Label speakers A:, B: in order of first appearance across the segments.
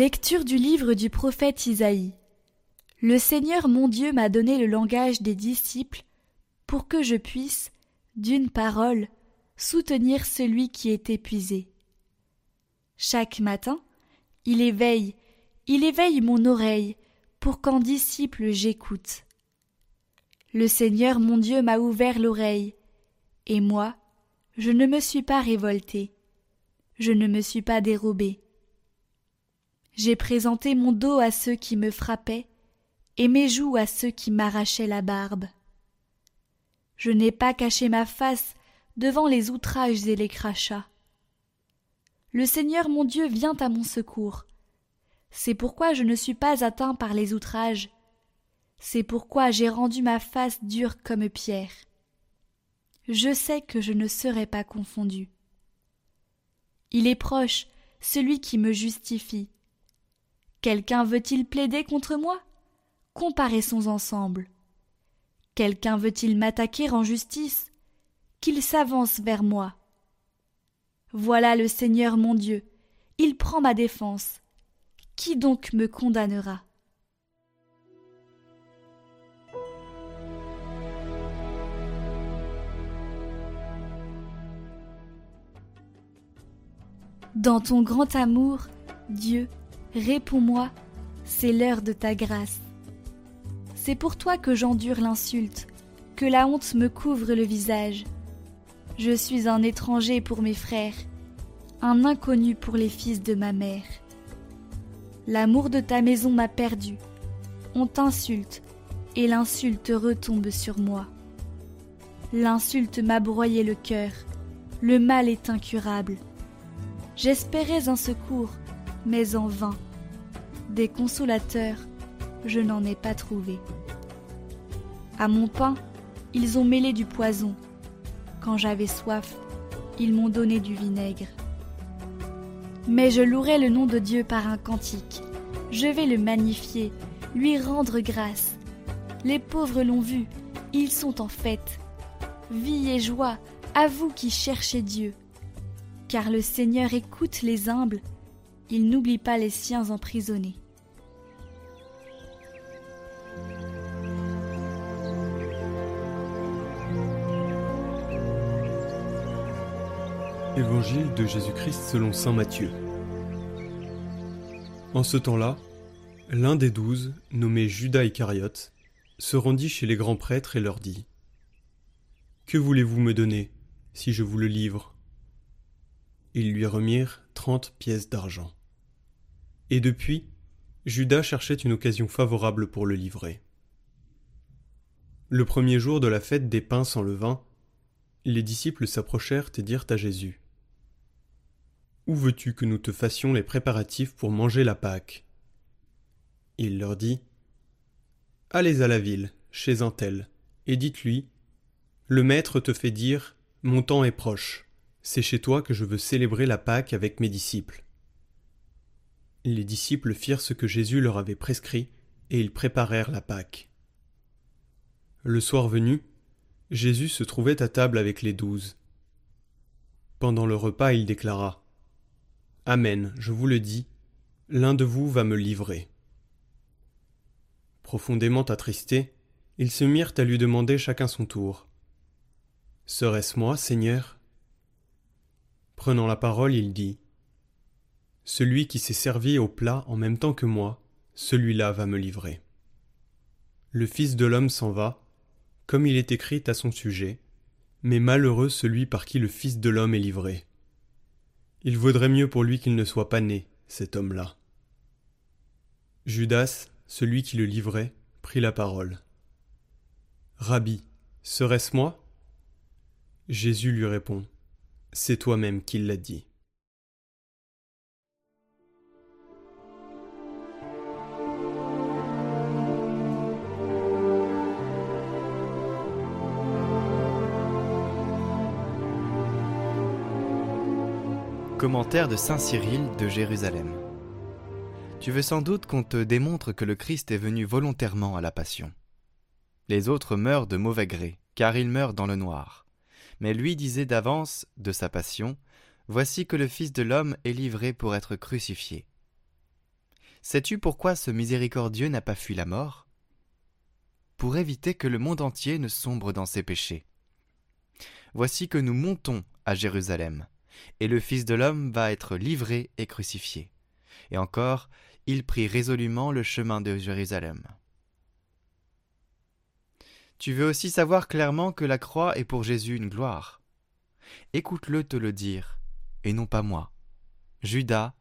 A: Lecture du livre du prophète Isaïe. Le Seigneur mon Dieu m'a donné le langage des disciples pour que je puisse, d'une parole, soutenir celui qui est épuisé. Chaque matin, il éveille, il éveille mon oreille pour qu'en disciple j'écoute. Le Seigneur mon Dieu m'a ouvert l'oreille, et moi, je ne me suis pas révolté, je ne me suis pas dérobé. J'ai présenté mon dos à ceux qui me frappaient, et mes joues à ceux qui m'arrachaient la barbe. Je n'ai pas caché ma face devant les outrages et les crachats. Le Seigneur mon Dieu vient à mon secours. C'est pourquoi je ne suis pas atteint par les outrages. C'est pourquoi j'ai rendu ma face dure comme pierre. Je sais que je ne serai pas confondu. Il est proche, celui qui me justifie. Quelqu'un veut-il plaider contre moi? Comparaissons ensemble. Quelqu'un veut-il m'attaquer en justice? Qu'il s'avance vers moi. Voilà le Seigneur mon Dieu, il prend ma défense. Qui donc me condamnera? Dans ton grand amour, Dieu, réponds-moi, c'est l'heure de ta grâce. C'est pour toi que j'endure l'insulte, que la honte me couvre le visage. Je suis un étranger pour mes frères, un inconnu pour les fils de ma mère. L'amour de ta maison m'a perdu. On t'insulte, et l'insulte retombe sur moi. L'insulte m'a broyé le cœur, le mal est incurable. J'espérais un secours, mais en vain. Des consolateurs, je n'en ai pas trouvé. À mon pain, ils ont mêlé du poison. Quand j'avais soif, ils m'ont donné du vinaigre. Mais je louerai le nom de Dieu par un cantique. Je vais le magnifier, lui rendre grâce. Les pauvres l'ont vu, ils sont en fête. Vie et joie à vous qui cherchez Dieu. Car le Seigneur écoute les humbles, il n'oublie pas les siens emprisonnés.
B: Évangile de Jésus-Christ selon Saint Matthieu. En ce temps-là, l'un des douze, nommé Judas Iscariote, se rendit chez les grands prêtres et leur dit Que voulez-vous me donner si je vous le livre? Ils lui remirent trente pièces d'argent. Et depuis, Judas cherchait une occasion favorable pour le livrer. Le premier jour de la fête des pains sans levain, les disciples s'approchèrent et dirent à Jésus Où veux-tu que nous te fassions les préparatifs pour manger la Pâque? Il leur dit Allez à la ville, chez un tel, et dites-lui Le Maître te fait dire Mon temps est proche, c'est chez toi que je veux célébrer la Pâque avec mes disciples. Les disciples firent ce que Jésus leur avait prescrit, et ils préparèrent la Pâque. Le soir venu, Jésus se trouvait à table avec les douze. Pendant le repas, il déclara Amen, je vous le dis, l'un de vous va me livrer. Profondément attristés, ils se mirent à lui demander chacun son tour. Serait-ce moi, Seigneur? Prenant la parole, il dit Celui qui s'est servi au plat en même temps que moi, celui-là va me livrer. Le Fils de l'homme s'en va, comme il est écrit à son sujet, mais malheureux celui par qui le Fils de l'homme est livré. Il vaudrait mieux pour lui qu'il ne soit pas né, cet homme-là. Judas, celui qui le livrait, prit la parole. Rabbi, serait-ce moi? Jésus lui répond. C'est toi-même qui l'as dit.
C: Commentaire de Saint Cyril de Jérusalem. Tu veux sans doute qu'on te démontre que le Christ est venu volontairement à la passion. Les autres meurent de mauvais gré, car ils meurent dans le noir. Mais lui disait d'avance de sa passion Voici que le Fils de l'homme est livré pour être crucifié. Sais-tu pourquoi ce miséricordieux n'a pas fui la mort? Pour éviter que le monde entier ne sombre dans ses péchés. Voici que nous montons à Jérusalem, et le Fils de l'homme va être livré et crucifié. Et encore, il prit résolument le chemin de Jérusalem. Tu veux aussi savoir clairement que la croix est pour Jésus une gloire. Écoute-le te le dire, et non pas moi. Judas,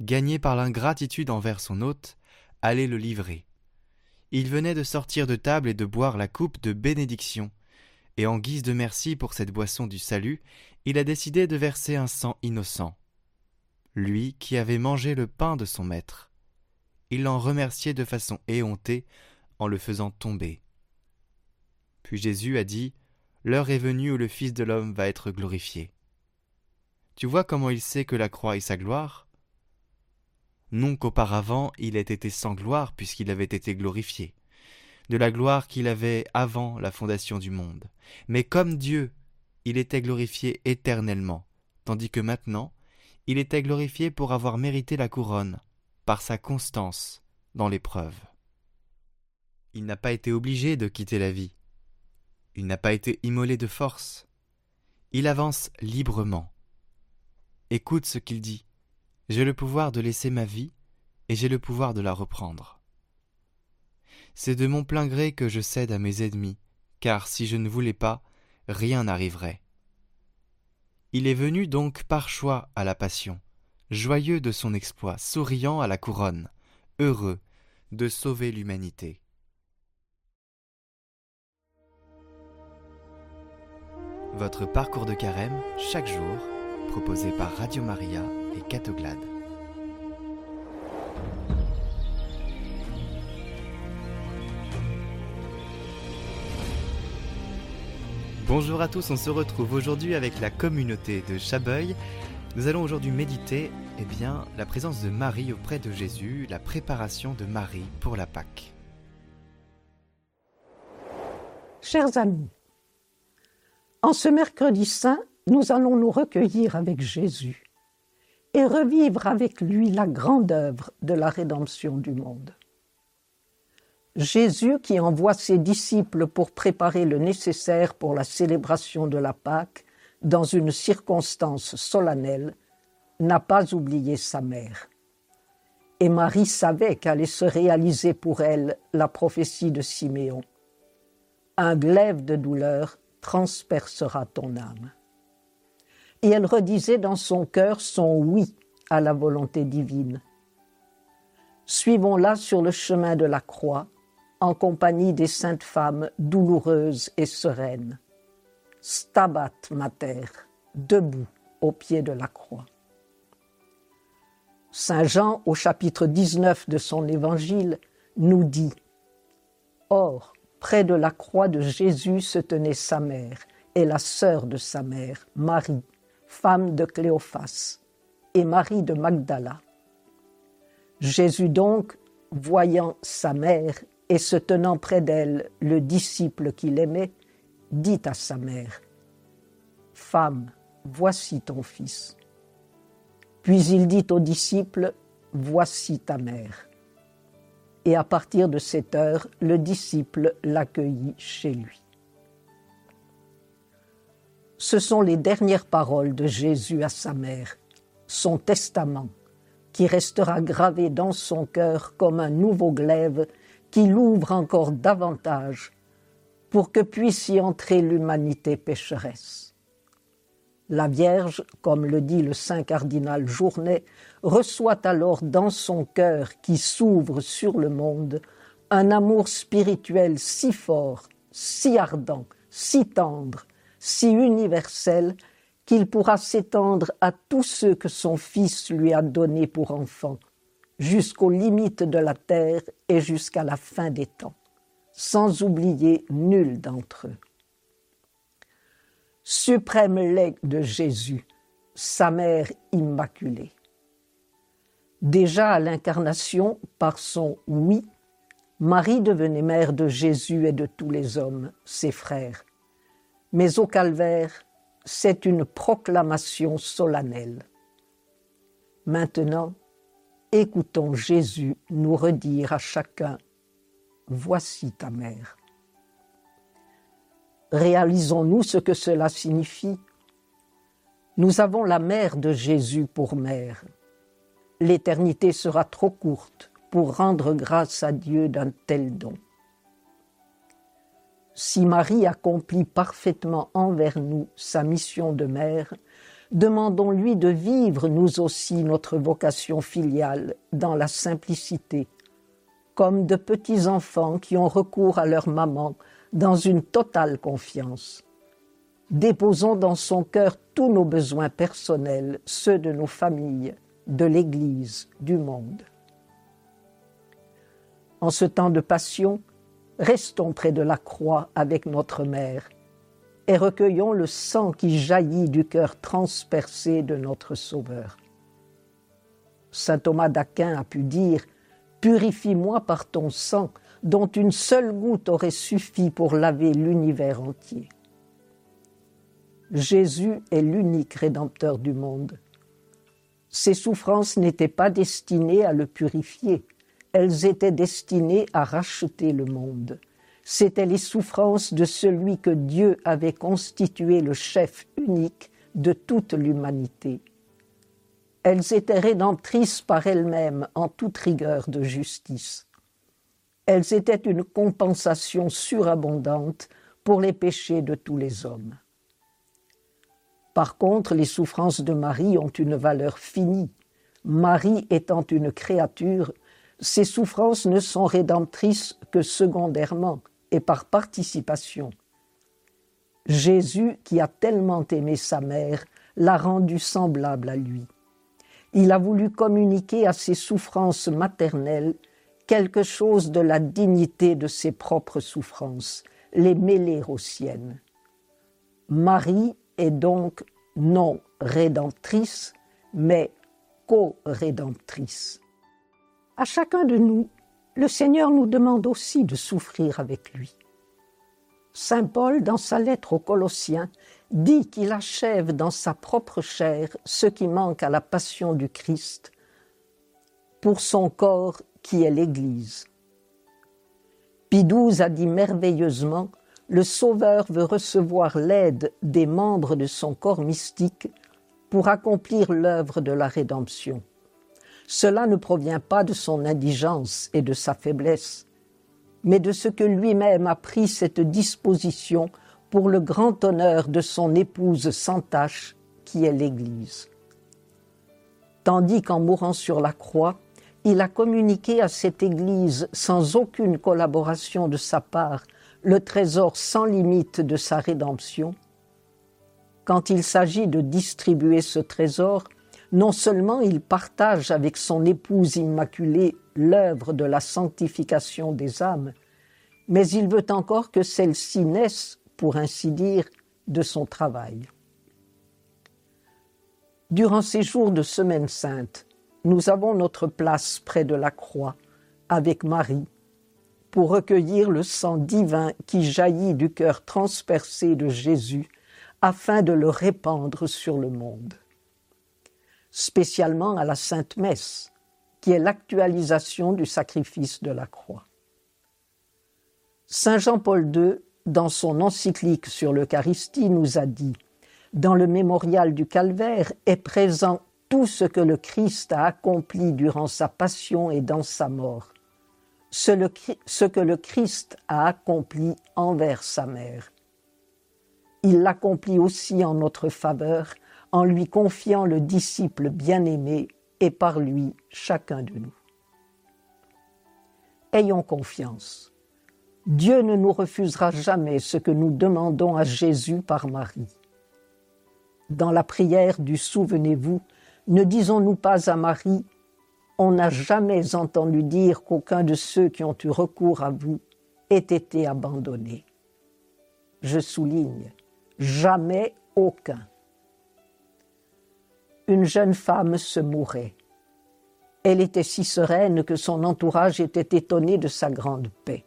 C: gagné par l'ingratitude envers son hôte, allait le livrer. Il venait de sortir de table et de boire la coupe de bénédiction, et en guise de merci pour cette boisson du salut, il a décidé de verser un sang innocent. Lui qui avait mangé le pain de son maître. Il l'en remerciait de façon éhontée en le faisant tomber. Puis Jésus a dit L'heure est venue où le Fils de l'homme va être glorifié. Tu vois comment il sait que la croix est sa gloire? Non qu'auparavant il ait été sans gloire puisqu'il avait été glorifié, de la gloire qu'il avait avant la fondation du monde. Mais comme Dieu, il était glorifié éternellement, tandis que maintenant, il était glorifié pour avoir mérité la couronne, par sa constance dans l'épreuve. Il n'a pas été obligé de quitter la vie. Il n'a pas été immolé de force. Il avance librement. Écoute ce qu'il dit. J'ai le pouvoir de laisser ma vie et j'ai le pouvoir de la reprendre. C'est de mon plein gré que je cède à mes ennemis, car si je ne voulais pas, rien n'arriverait. Il est venu donc par choix à la passion, joyeux de son exploit, souriant à la couronne, heureux de sauver l'humanité. Votre parcours de carême chaque jour, proposé par Radio Maria et Catoglade. Bonjour à tous, on se retrouve aujourd'hui avec la communauté de Chabeuil. Nous allons aujourd'hui méditer eh bien, la présence de Marie auprès de Jésus, la préparation de Marie pour la Pâque.
D: Chers amis, en ce mercredi saint, nous allons nous recueillir avec Jésus et revivre avec lui la grande œuvre de la rédemption du monde. Jésus, qui envoie ses disciples pour préparer le nécessaire pour la célébration de la Pâque dans une circonstance solennelle, n'a pas oublié sa mère. Et Marie savait qu'allait se réaliser pour elle la prophétie de Siméon. Un glaive de douleur transpercera ton âme. Et elle redisait dans son cœur son oui à la volonté divine. Suivons-la sur le chemin de la croix en compagnie des saintes femmes douloureuses et sereines. Stabat mater, debout au pied de la croix. Saint Jean, au chapitre 19 de son évangile, nous dit Or, près de la croix de Jésus se tenait sa mère et la sœur de sa mère, Marie, femme de Cléophas, et Marie de Magdala. Jésus donc, voyant sa mère et se tenant près d'elle le disciple qu'il aimait, dit à sa mère, Femme, voici ton fils. Puis il dit au disciple, Voici ta mère. Et à partir de cette heure, le disciple l'accueillit chez lui. Ce sont les dernières paroles de Jésus à sa mère, son testament, qui restera gravé dans son cœur comme un nouveau glaive qui l'ouvre encore davantage pour que puisse y entrer l'humanité pécheresse. La Vierge, comme le dit le saint cardinal Journet, reçoit alors dans son cœur qui s'ouvre sur le monde un amour spirituel si fort, si ardent, si tendre, si universel qu'il pourra s'étendre à tous ceux que son Fils lui a donnés pour enfants, jusqu'aux limites de la terre et jusqu'à la fin des temps, sans oublier nul d'entre eux. Suprême legs de Jésus, sa mère immaculée. Déjà à l'incarnation, par son oui, Marie devenait mère de Jésus et de tous les hommes, ses frères. Mais au calvaire, c'est une proclamation solennelle. Maintenant, écoutons Jésus nous redire à chacun Voici ta mère. Réalisons-nous ce que cela signifie Nous avons la mère de Jésus pour mère. L'éternité sera trop courte pour rendre grâce à Dieu d'un tel don. Si Marie accomplit parfaitement envers nous sa mission de mère, demandons-lui de vivre nous aussi notre vocation filiale dans la simplicité, comme de petits enfants qui ont recours à leur maman dans une totale confiance. Déposons dans son cœur tous nos besoins personnels, ceux de nos familles, de l'Église, du monde. En ce temps de passion, restons près de la croix avec notre mère et recueillons le sang qui jaillit du cœur transpercé de notre Sauveur. Saint Thomas d'Aquin a pu dire Purifie-moi par ton sang, dont une seule goutte aurait suffi pour laver l'univers entier. Jésus est l'unique rédempteur du monde. Ses souffrances n'étaient pas destinées à le purifier, elles étaient destinées à racheter le monde c'étaient les souffrances de celui que Dieu avait constitué le chef unique de toute l'humanité. Elles étaient rédemptrices par elles-mêmes en toute rigueur de justice. Elles étaient une compensation surabondante pour les péchés de tous les hommes. Par contre, les souffrances de Marie ont une valeur finie. Marie étant une créature, ses souffrances ne sont rédemptrices que secondairement, et par participation. Jésus, qui a tellement aimé sa mère, l'a rendu semblable à lui. Il a voulu communiquer à ses souffrances maternelles quelque chose de la dignité de ses propres souffrances, les mêler aux siennes. Marie est donc non rédemptrice, mais co-rédemptrice. À chacun de nous, le Seigneur nous demande aussi de souffrir avec lui. Saint Paul, dans sa lettre aux Colossiens, dit qu'il achève dans sa propre chair ce qui manque à la passion du Christ pour son corps qui est l'Église. XII a dit merveilleusement Le Sauveur veut recevoir l'aide des membres de son corps mystique pour accomplir l'œuvre de la rédemption. Cela ne provient pas de son indigence et de sa faiblesse, mais de ce que lui-même a pris cette disposition pour le grand honneur de son épouse sans tache, qui est l'Église. Tandis qu'en mourant sur la croix, il a communiqué à cette Église, sans aucune collaboration de sa part, le trésor sans limite de sa rédemption, quand il s'agit de distribuer ce trésor, non seulement il partage avec son épouse immaculée l'œuvre de la sanctification des âmes, mais il veut encore que celle-ci naisse, pour ainsi dire, de son travail. Durant ces jours de Semaine sainte, nous avons notre place près de la croix, avec Marie, pour recueillir le sang divin qui jaillit du cœur transpercé de Jésus, afin de le répandre sur le monde spécialement à la Sainte Messe, qui est l'actualisation du sacrifice de la croix. Saint Jean-Paul II, dans son encyclique sur l'Eucharistie, nous a dit Dans le mémorial du Calvaire est présent tout ce que le Christ a accompli durant sa passion et dans sa mort, ce, que le Christ a accompli envers sa mère. Il l'accomplit aussi en notre faveur en lui confiant le disciple bien-aimé et par lui chacun de nous. Ayons confiance. Dieu ne nous refusera jamais ce que nous demandons à Jésus par Marie. Dans la prière du Souvenez-vous, ne disons-nous pas à Marie On n'a jamais entendu dire qu'aucun de ceux qui ont eu recours à vous ait été abandonné. Je souligne, jamais aucun une jeune femme se mourait. Elle était si sereine que son entourage était étonné de sa grande paix.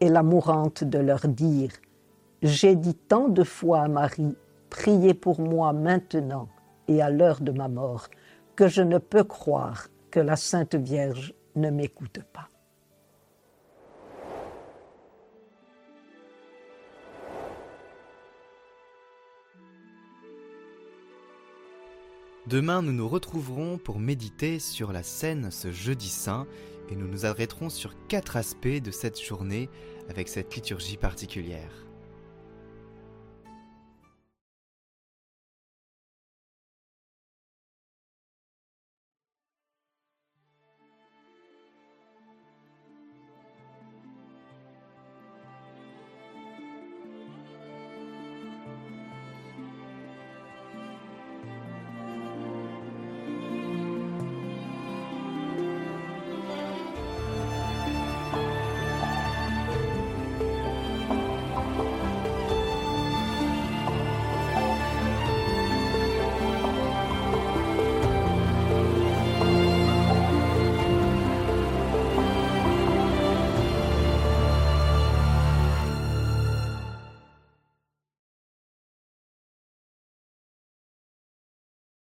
D: Et la mourante de leur dire J'ai dit tant de fois à Marie, priez pour moi maintenant et à l'heure de ma mort, que je ne peux croire que la Sainte Vierge ne m'écoute pas.
C: Demain, nous nous retrouverons pour méditer sur la scène ce jeudi saint et nous nous arrêterons sur quatre aspects de cette journée avec cette liturgie particulière.